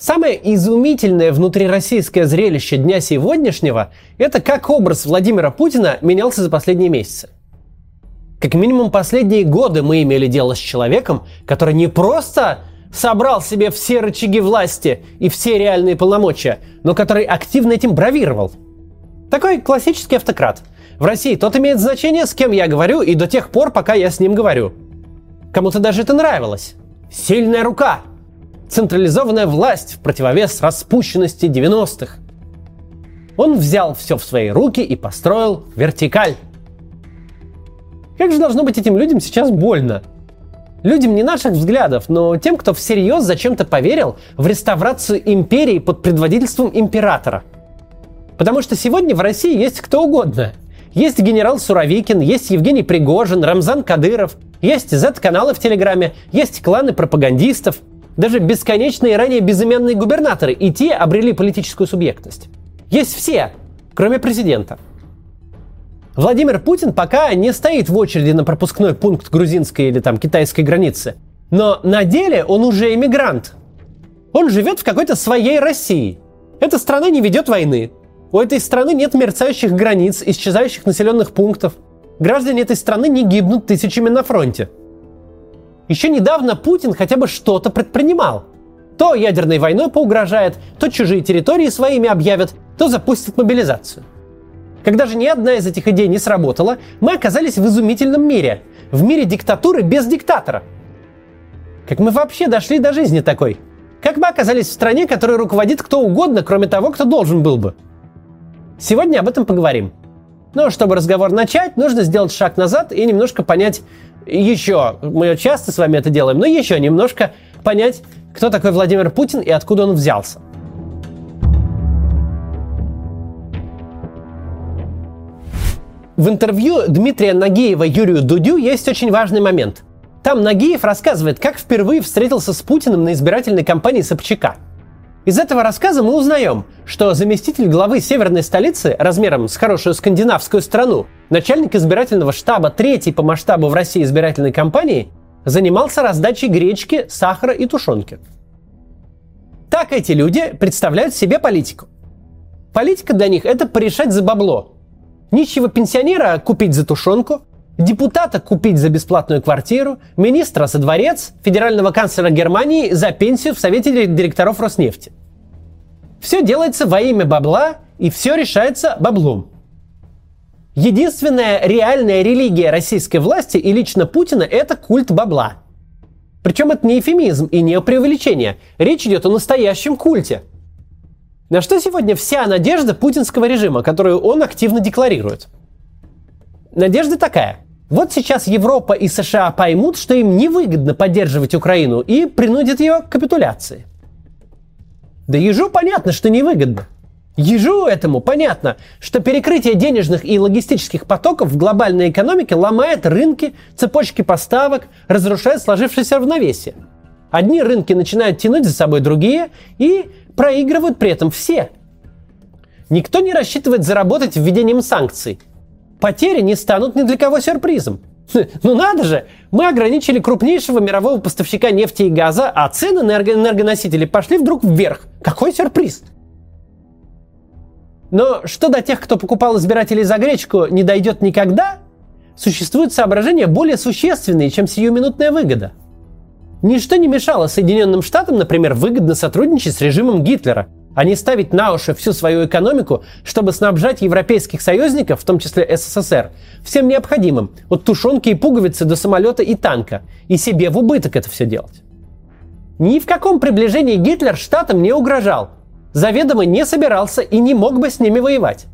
Самое изумительное внутрироссийское зрелище дня сегодняшнего – это как образ Владимира Путина менялся за последние месяцы. Как минимум последние годы мы имели дело с человеком, который не просто собрал себе все рычаги власти и все реальные полномочия, но который активно этим бравировал. Такой классический автократ. В России тот имеет значение, с кем я говорю, и до тех пор, пока я с ним говорю. Кому-то даже это нравилось. Сильная рука, централизованная власть в противовес распущенности 90-х. Он взял все в свои руки и построил вертикаль. Как же должно быть этим людям сейчас больно? Людям не наших взглядов, но тем, кто всерьез зачем-то поверил в реставрацию империи под предводительством императора. Потому что сегодня в России есть кто угодно. Есть генерал Суровикин, есть Евгений Пригожин, Рамзан Кадыров, есть Z-каналы в Телеграме, есть кланы пропагандистов – даже бесконечные ранее безымянные губернаторы и те обрели политическую субъектность. Есть все, кроме президента. Владимир Путин пока не стоит в очереди на пропускной пункт грузинской или там китайской границы. Но на деле он уже иммигрант. Он живет в какой-то своей России. Эта страна не ведет войны. У этой страны нет мерцающих границ, исчезающих населенных пунктов. Граждане этой страны не гибнут тысячами на фронте. Еще недавно Путин хотя бы что-то предпринимал. То ядерной войной поугрожает, то чужие территории своими объявят, то запустит мобилизацию. Когда же ни одна из этих идей не сработала, мы оказались в изумительном мире. В мире диктатуры без диктатора. Как мы вообще дошли до жизни такой? Как мы оказались в стране, которой руководит кто угодно, кроме того, кто должен был бы? Сегодня об этом поговорим. Но чтобы разговор начать, нужно сделать шаг назад и немножко понять, еще, мы часто с вами это делаем, но еще немножко понять, кто такой Владимир Путин и откуда он взялся. В интервью Дмитрия Нагиева Юрию Дудю есть очень важный момент. Там Нагиев рассказывает, как впервые встретился с Путиным на избирательной кампании Собчака – из этого рассказа мы узнаем, что заместитель главы северной столицы размером с хорошую скандинавскую страну, начальник избирательного штаба третьей по масштабу в России избирательной кампании, занимался раздачей гречки, сахара и тушенки. Так эти люди представляют себе политику. Политика для них – это порешать за бабло. Нищего пенсионера купить за тушенку, депутата купить за бесплатную квартиру, министра за дворец, федерального канцлера Германии за пенсию в Совете директоров Роснефти. Все делается во имя бабла, и все решается баблом. Единственная реальная религия российской власти и лично Путина – это культ бабла. Причем это не эфемизм и не преувеличение. Речь идет о настоящем культе. На что сегодня вся надежда путинского режима, которую он активно декларирует? Надежда такая. Вот сейчас Европа и США поймут, что им невыгодно поддерживать Украину и принудят ее к капитуляции. Да ежу понятно, что невыгодно. Ежу этому понятно, что перекрытие денежных и логистических потоков в глобальной экономике ломает рынки, цепочки поставок, разрушает сложившееся равновесие. Одни рынки начинают тянуть за собой другие и проигрывают при этом все. Никто не рассчитывает заработать введением санкций – потери не станут ни для кого сюрпризом. Ну надо же, мы ограничили крупнейшего мирового поставщика нефти и газа, а цены на энергоносители пошли вдруг вверх. Какой сюрприз! Но что до тех, кто покупал избирателей за гречку, не дойдет никогда, существуют соображения более существенные, чем сиюминутная выгода. Ничто не мешало Соединенным Штатам, например, выгодно сотрудничать с режимом Гитлера – а не ставить на уши всю свою экономику, чтобы снабжать европейских союзников, в том числе СССР, всем необходимым, от тушенки и пуговицы до самолета и танка, и себе в убыток это все делать. Ни в каком приближении Гитлер штатам не угрожал, заведомо не собирался и не мог бы с ними воевать.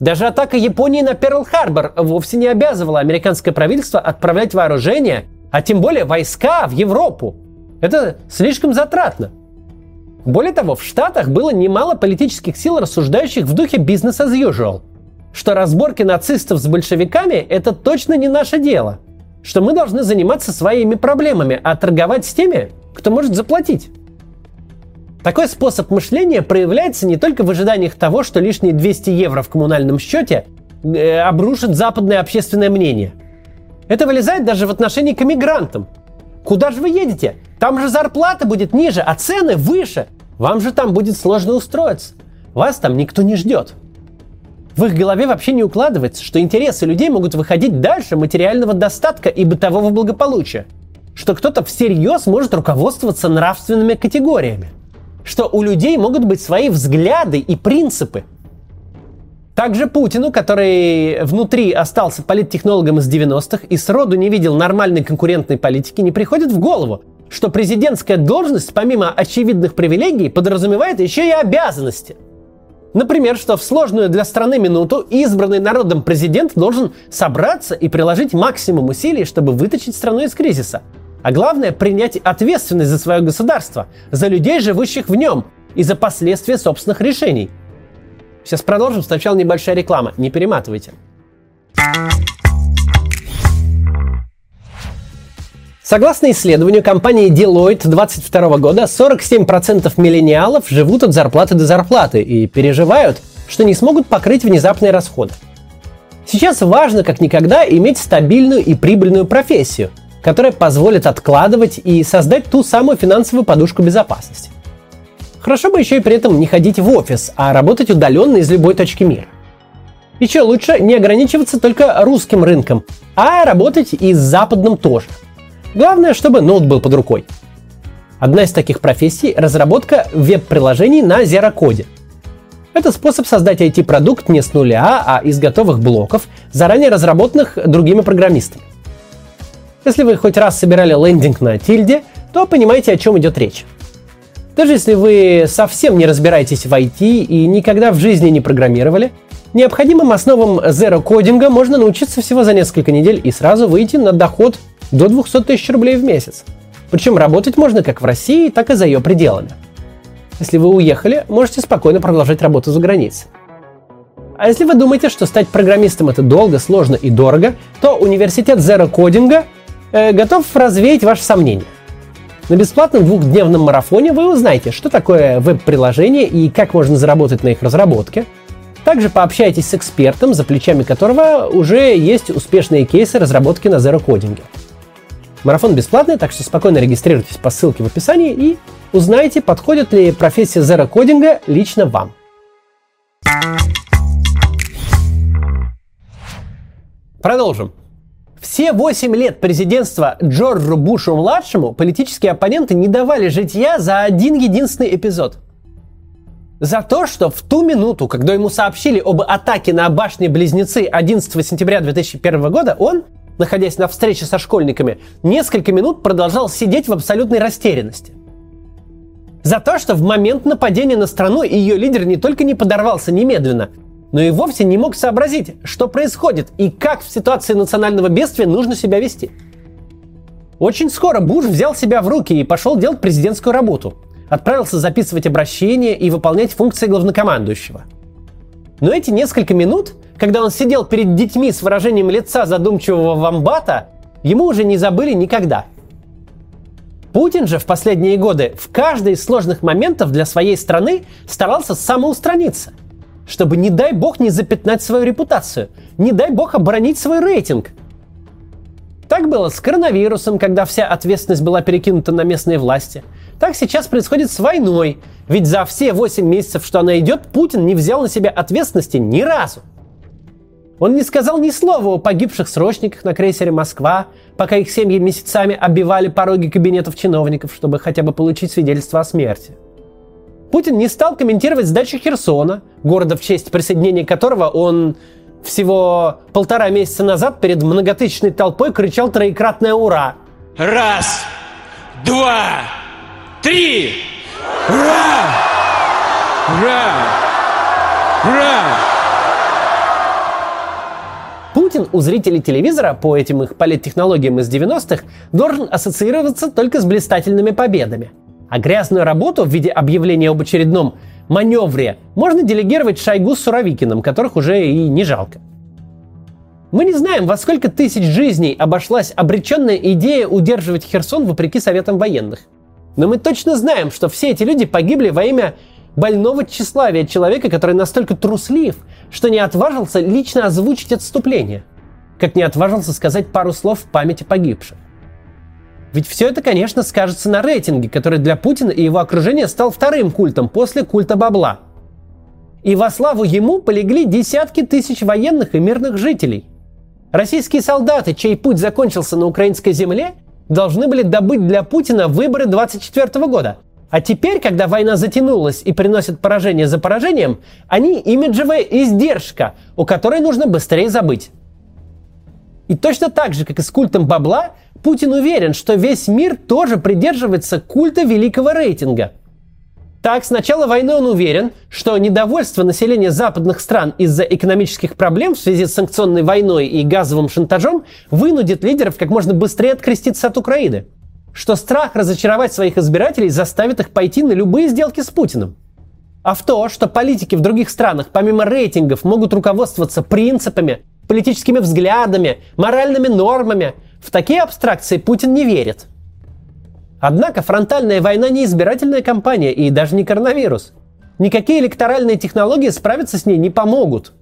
Даже атака Японии на Перл-Харбор вовсе не обязывала американское правительство отправлять вооружение, а тем более войска в Европу. Это слишком затратно – более того, в Штатах было немало политических сил, рассуждающих в духе business as usual, что разборки нацистов с большевиками – это точно не наше дело, что мы должны заниматься своими проблемами, а торговать с теми, кто может заплатить. Такой способ мышления проявляется не только в ожиданиях того, что лишние 200 евро в коммунальном счете э, обрушит западное общественное мнение. Это вылезает даже в отношении к эмигрантам. Куда же вы едете? Там же зарплата будет ниже, а цены выше. Вам же там будет сложно устроиться. Вас там никто не ждет. В их голове вообще не укладывается, что интересы людей могут выходить дальше материального достатка и бытового благополучия. Что кто-то всерьез может руководствоваться нравственными категориями. Что у людей могут быть свои взгляды и принципы. Также Путину, который внутри остался политтехнологом из 90-х и сроду не видел нормальной конкурентной политики, не приходит в голову, что президентская должность, помимо очевидных привилегий, подразумевает еще и обязанности – Например, что в сложную для страны минуту избранный народом президент должен собраться и приложить максимум усилий, чтобы вытащить страну из кризиса. А главное, принять ответственность за свое государство, за людей, живущих в нем, и за последствия собственных решений. Сейчас продолжим. Сначала небольшая реклама. Не перематывайте. Согласно исследованию компании Deloitte 2022 года, 47% миллениалов живут от зарплаты до зарплаты и переживают, что не смогут покрыть внезапные расходы. Сейчас важно как никогда иметь стабильную и прибыльную профессию, которая позволит откладывать и создать ту самую финансовую подушку безопасности. Хорошо бы еще и при этом не ходить в офис, а работать удаленно из любой точки мира. Еще лучше не ограничиваться только русским рынком, а работать и с западным тоже – Главное, чтобы ноут был под рукой. Одна из таких профессий – разработка веб-приложений на Zero-коде. Это способ создать IT-продукт не с нуля, а из готовых блоков, заранее разработанных другими программистами. Если вы хоть раз собирали лендинг на тильде, то понимаете, о чем идет речь. Даже если вы совсем не разбираетесь в IT и никогда в жизни не программировали, необходимым основам зеро-кодинга можно научиться всего за несколько недель и сразу выйти на доход до 200 тысяч рублей в месяц. Причем работать можно как в России, так и за ее пределами. Если вы уехали, можете спокойно продолжать работу за границей. А если вы думаете, что стать программистом это долго, сложно и дорого, то университет Zero Coding э, готов развеять ваши сомнения. На бесплатном двухдневном марафоне вы узнаете, что такое веб-приложение и как можно заработать на их разработке. Также пообщайтесь с экспертом, за плечами которого уже есть успешные кейсы разработки на Zero Coding. Марафон бесплатный, так что спокойно регистрируйтесь по ссылке в описании и узнайте, подходит ли профессия Zero кодинга лично вам. Продолжим. Все 8 лет президентства Джорджу Бушу-младшему политические оппоненты не давали житья за один единственный эпизод. За то, что в ту минуту, когда ему сообщили об атаке на башни-близнецы 11 сентября 2001 года, он находясь на встрече со школьниками, несколько минут продолжал сидеть в абсолютной растерянности. За то, что в момент нападения на страну ее лидер не только не подорвался немедленно, но и вовсе не мог сообразить, что происходит и как в ситуации национального бедствия нужно себя вести. Очень скоро Буш взял себя в руки и пошел делать президентскую работу. Отправился записывать обращения и выполнять функции главнокомандующего. Но эти несколько минут когда он сидел перед детьми с выражением лица задумчивого вамбата, ему уже не забыли никогда. Путин же в последние годы в каждый из сложных моментов для своей страны старался самоустраниться, чтобы, не дай бог, не запятнать свою репутацию, не дай бог оборонить свой рейтинг. Так было с коронавирусом, когда вся ответственность была перекинута на местные власти. Так сейчас происходит с войной, ведь за все 8 месяцев, что она идет, Путин не взял на себя ответственности ни разу. Он не сказал ни слова о погибших срочниках на крейсере «Москва», пока их семьи месяцами оббивали пороги кабинетов чиновников, чтобы хотя бы получить свидетельство о смерти. Путин не стал комментировать сдачу Херсона, города в честь присоединения которого он всего полтора месяца назад перед многотысячной толпой кричал троекратное «Ура!». Раз, два, три! Ура! Ура! Ура! Путин у зрителей телевизора по этим их политтехнологиям из 90-х должен ассоциироваться только с блистательными победами. А грязную работу в виде объявления об очередном маневре можно делегировать Шойгу с Суровикиным, которых уже и не жалко. Мы не знаем, во сколько тысяч жизней обошлась обреченная идея удерживать Херсон вопреки советам военных. Но мы точно знаем, что все эти люди погибли во имя больного тщеславия человека, который настолько труслив, что не отважился лично озвучить отступление, как не отважился сказать пару слов в памяти погибших. Ведь все это, конечно, скажется на рейтинге, который для Путина и его окружения стал вторым культом после культа бабла. И во славу ему полегли десятки тысяч военных и мирных жителей. Российские солдаты, чей путь закончился на украинской земле, должны были добыть для Путина выборы 24 года. А теперь, когда война затянулась и приносит поражение за поражением, они имиджевая издержка, у которой нужно быстрее забыть. И точно так же, как и с культом бабла, Путин уверен, что весь мир тоже придерживается культа великого рейтинга. Так, с начала войны он уверен, что недовольство населения западных стран из-за экономических проблем в связи с санкционной войной и газовым шантажом вынудит лидеров как можно быстрее откреститься от Украины. Что страх разочаровать своих избирателей заставит их пойти на любые сделки с Путиным. А в то, что политики в других странах помимо рейтингов могут руководствоваться принципами, политическими взглядами, моральными нормами, в такие абстракции Путин не верит. Однако фронтальная война не избирательная кампания и даже не коронавирус. Никакие электоральные технологии справиться с ней не помогут.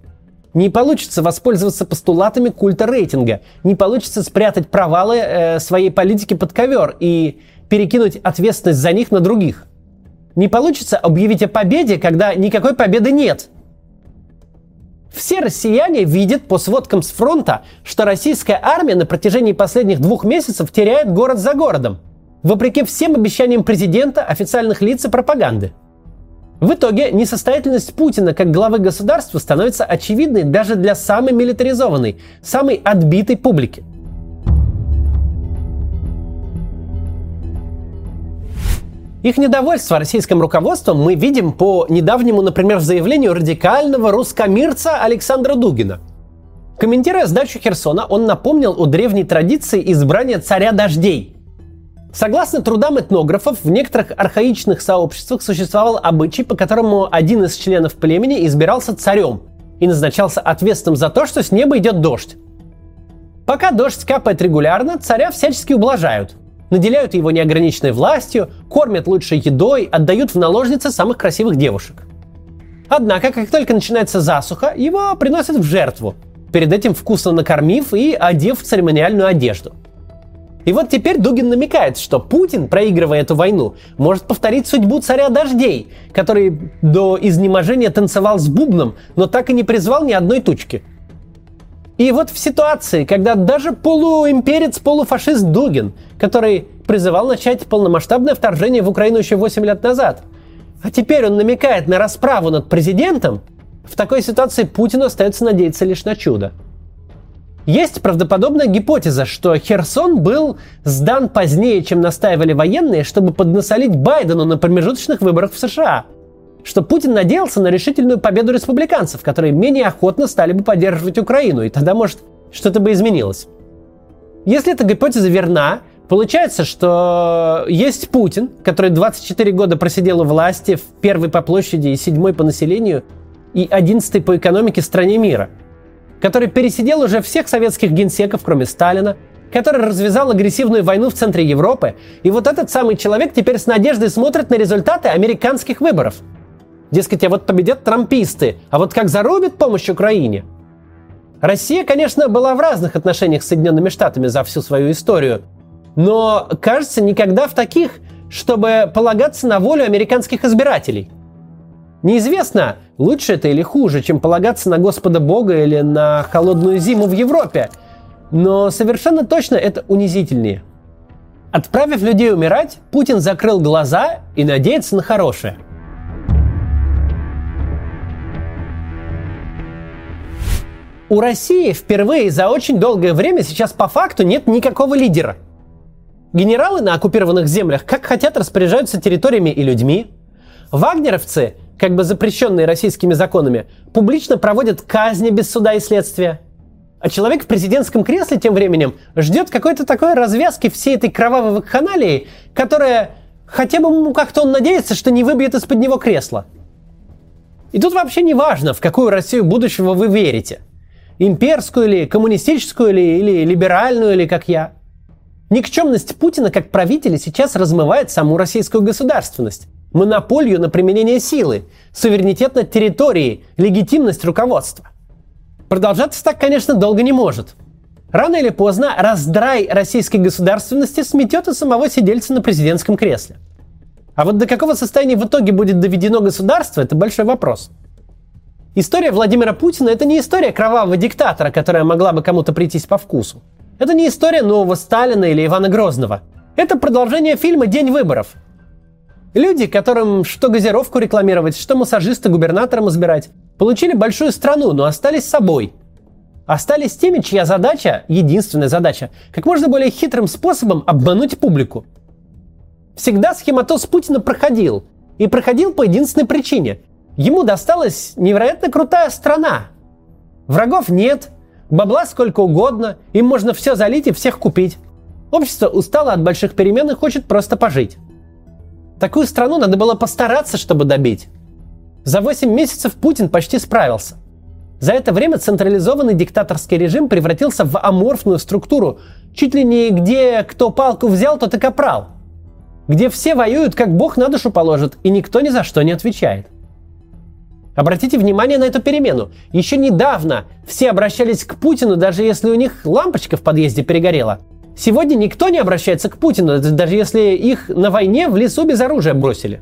Не получится воспользоваться постулатами культа рейтинга. Не получится спрятать провалы э, своей политики под ковер и перекинуть ответственность за них на других. Не получится объявить о победе, когда никакой победы нет – все россияне видят по сводкам с фронта, что российская армия на протяжении последних двух месяцев теряет город за городом, вопреки всем обещаниям президента, официальных лиц и пропаганды. В итоге несостоятельность Путина как главы государства становится очевидной даже для самой милитаризованной, самой отбитой публики. Их недовольство российским руководством мы видим по недавнему, например, заявлению радикального русскомирца Александра Дугина. Комментируя сдачу Херсона, он напомнил о древней традиции избрания царя дождей. Согласно трудам этнографов, в некоторых архаичных сообществах существовал обычай, по которому один из членов племени избирался царем и назначался ответственным за то, что с неба идет дождь. Пока дождь капает регулярно, царя всячески ублажают наделяют его неограниченной властью, кормят лучшей едой, отдают в наложницы самых красивых девушек. Однако, как только начинается засуха, его приносят в жертву, перед этим вкусно накормив и одев в церемониальную одежду. И вот теперь Дугин намекает, что Путин, проигрывая эту войну, может повторить судьбу царя дождей, который до изнеможения танцевал с бубном, но так и не призвал ни одной тучки. И вот в ситуации, когда даже полуимперец, полуфашист Дугин, который призывал начать полномасштабное вторжение в Украину еще 8 лет назад, а теперь он намекает на расправу над президентом, в такой ситуации Путину остается надеяться лишь на чудо. Есть правдоподобная гипотеза, что Херсон был сдан позднее, чем настаивали военные, чтобы поднасолить Байдену на промежуточных выборах в США – что Путин надеялся на решительную победу республиканцев, которые менее охотно стали бы поддерживать Украину, и тогда, может, что-то бы изменилось. Если эта гипотеза верна, получается, что есть Путин, который 24 года просидел у власти в первой по площади и седьмой по населению и одиннадцатой по экономике стране мира, который пересидел уже всех советских генсеков, кроме Сталина, который развязал агрессивную войну в центре Европы, и вот этот самый человек теперь с надеждой смотрит на результаты американских выборов – Дескать, а вот победят трамписты, а вот как зарубят помощь Украине? Россия, конечно, была в разных отношениях с Соединенными Штатами за всю свою историю, но, кажется, никогда в таких, чтобы полагаться на волю американских избирателей. Неизвестно, лучше это или хуже, чем полагаться на Господа Бога или на холодную зиму в Европе, но совершенно точно это унизительнее. Отправив людей умирать, Путин закрыл глаза и надеется на хорошее – У России впервые за очень долгое время сейчас по факту нет никакого лидера. Генералы на оккупированных землях как хотят распоряжаются территориями и людьми. Вагнеровцы, как бы запрещенные российскими законами, публично проводят казни без суда и следствия. А человек в президентском кресле тем временем ждет какой-то такой развязки всей этой кровавой вакханалии, которая хотя бы ну, как-то он надеется, что не выбьет из-под него кресло. И тут вообще не важно, в какую Россию будущего вы верите – имперскую ли, коммунистическую ли, или либеральную ли, как я. Никчемность Путина как правителя сейчас размывает саму российскую государственность, монополию на применение силы, суверенитет над территорией, легитимность руководства. Продолжаться так, конечно, долго не может. Рано или поздно раздрай российской государственности сметет и самого сидельца на президентском кресле. А вот до какого состояния в итоге будет доведено государство, это большой вопрос. История Владимира Путина – это не история кровавого диктатора, которая могла бы кому-то прийтись по вкусу. Это не история нового Сталина или Ивана Грозного. Это продолжение фильма «День выборов». Люди, которым что газировку рекламировать, что массажиста губернатором избирать, получили большую страну, но остались собой – остались теми, чья задача, единственная задача, как можно более хитрым способом обмануть публику. Всегда схематоз Путина проходил. И проходил по единственной причине. Ему досталась невероятно крутая страна. Врагов нет, бабла сколько угодно, им можно все залить и всех купить. Общество устало от больших перемен и хочет просто пожить. Такую страну надо было постараться, чтобы добить. За 8 месяцев Путин почти справился – за это время централизованный диктаторский режим превратился в аморфную структуру, чуть ли не где кто палку взял, тот и капрал. Где все воюют, как бог на душу положит, и никто ни за что не отвечает. Обратите внимание на эту перемену. Еще недавно все обращались к Путину, даже если у них лампочка в подъезде перегорела. Сегодня никто не обращается к Путину, даже если их на войне в лесу без оружия бросили.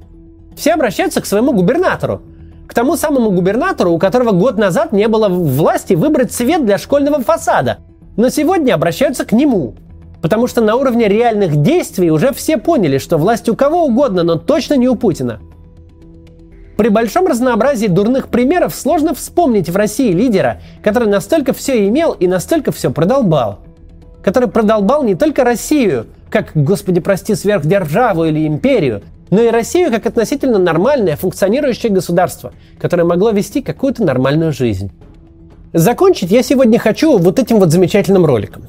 Все обращаются к своему губернатору, к тому самому губернатору, у которого год назад не было власти выбрать цвет для школьного фасада. Но сегодня обращаются к нему. Потому что на уровне реальных действий уже все поняли, что власть у кого угодно, но точно не у Путина. При большом разнообразии дурных примеров сложно вспомнить в России лидера, который настолько все имел и настолько все продолбал. Который продолбал не только Россию, как, господи прости, сверхдержаву или империю, но и Россию как относительно нормальное функционирующее государство, которое могло вести какую-то нормальную жизнь. Закончить я сегодня хочу вот этим вот замечательным роликом.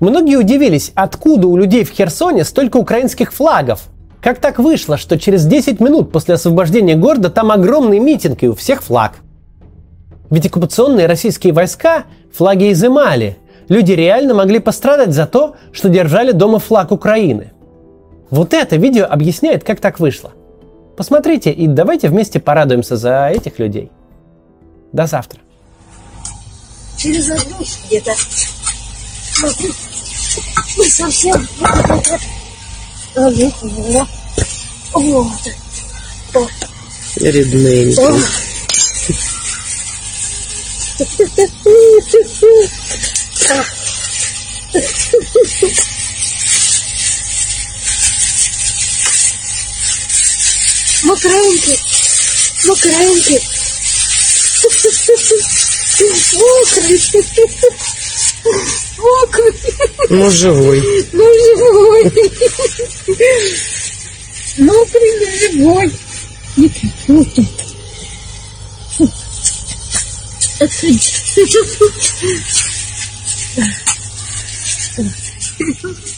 Многие удивились, откуда у людей в Херсоне столько украинских флагов. Как так вышло, что через 10 минут после освобождения города там огромный митинг и у всех флаг? Ведь оккупационные российские войска флаги изымали. Люди реально могли пострадать за то, что держали дома флаг Украины – вот это видео объясняет, как так вышло. Посмотрите и давайте вместе порадуемся за этих людей. До завтра. Через одну где-то. Смотри, мы совсем вот. Вот. Рідненько. Мокренький, мокренький. Мокрый. Мокрый. Ну, живой. Ну, живой. Мокрый, но живой. Вот тут. Отходи. 嗯 嗯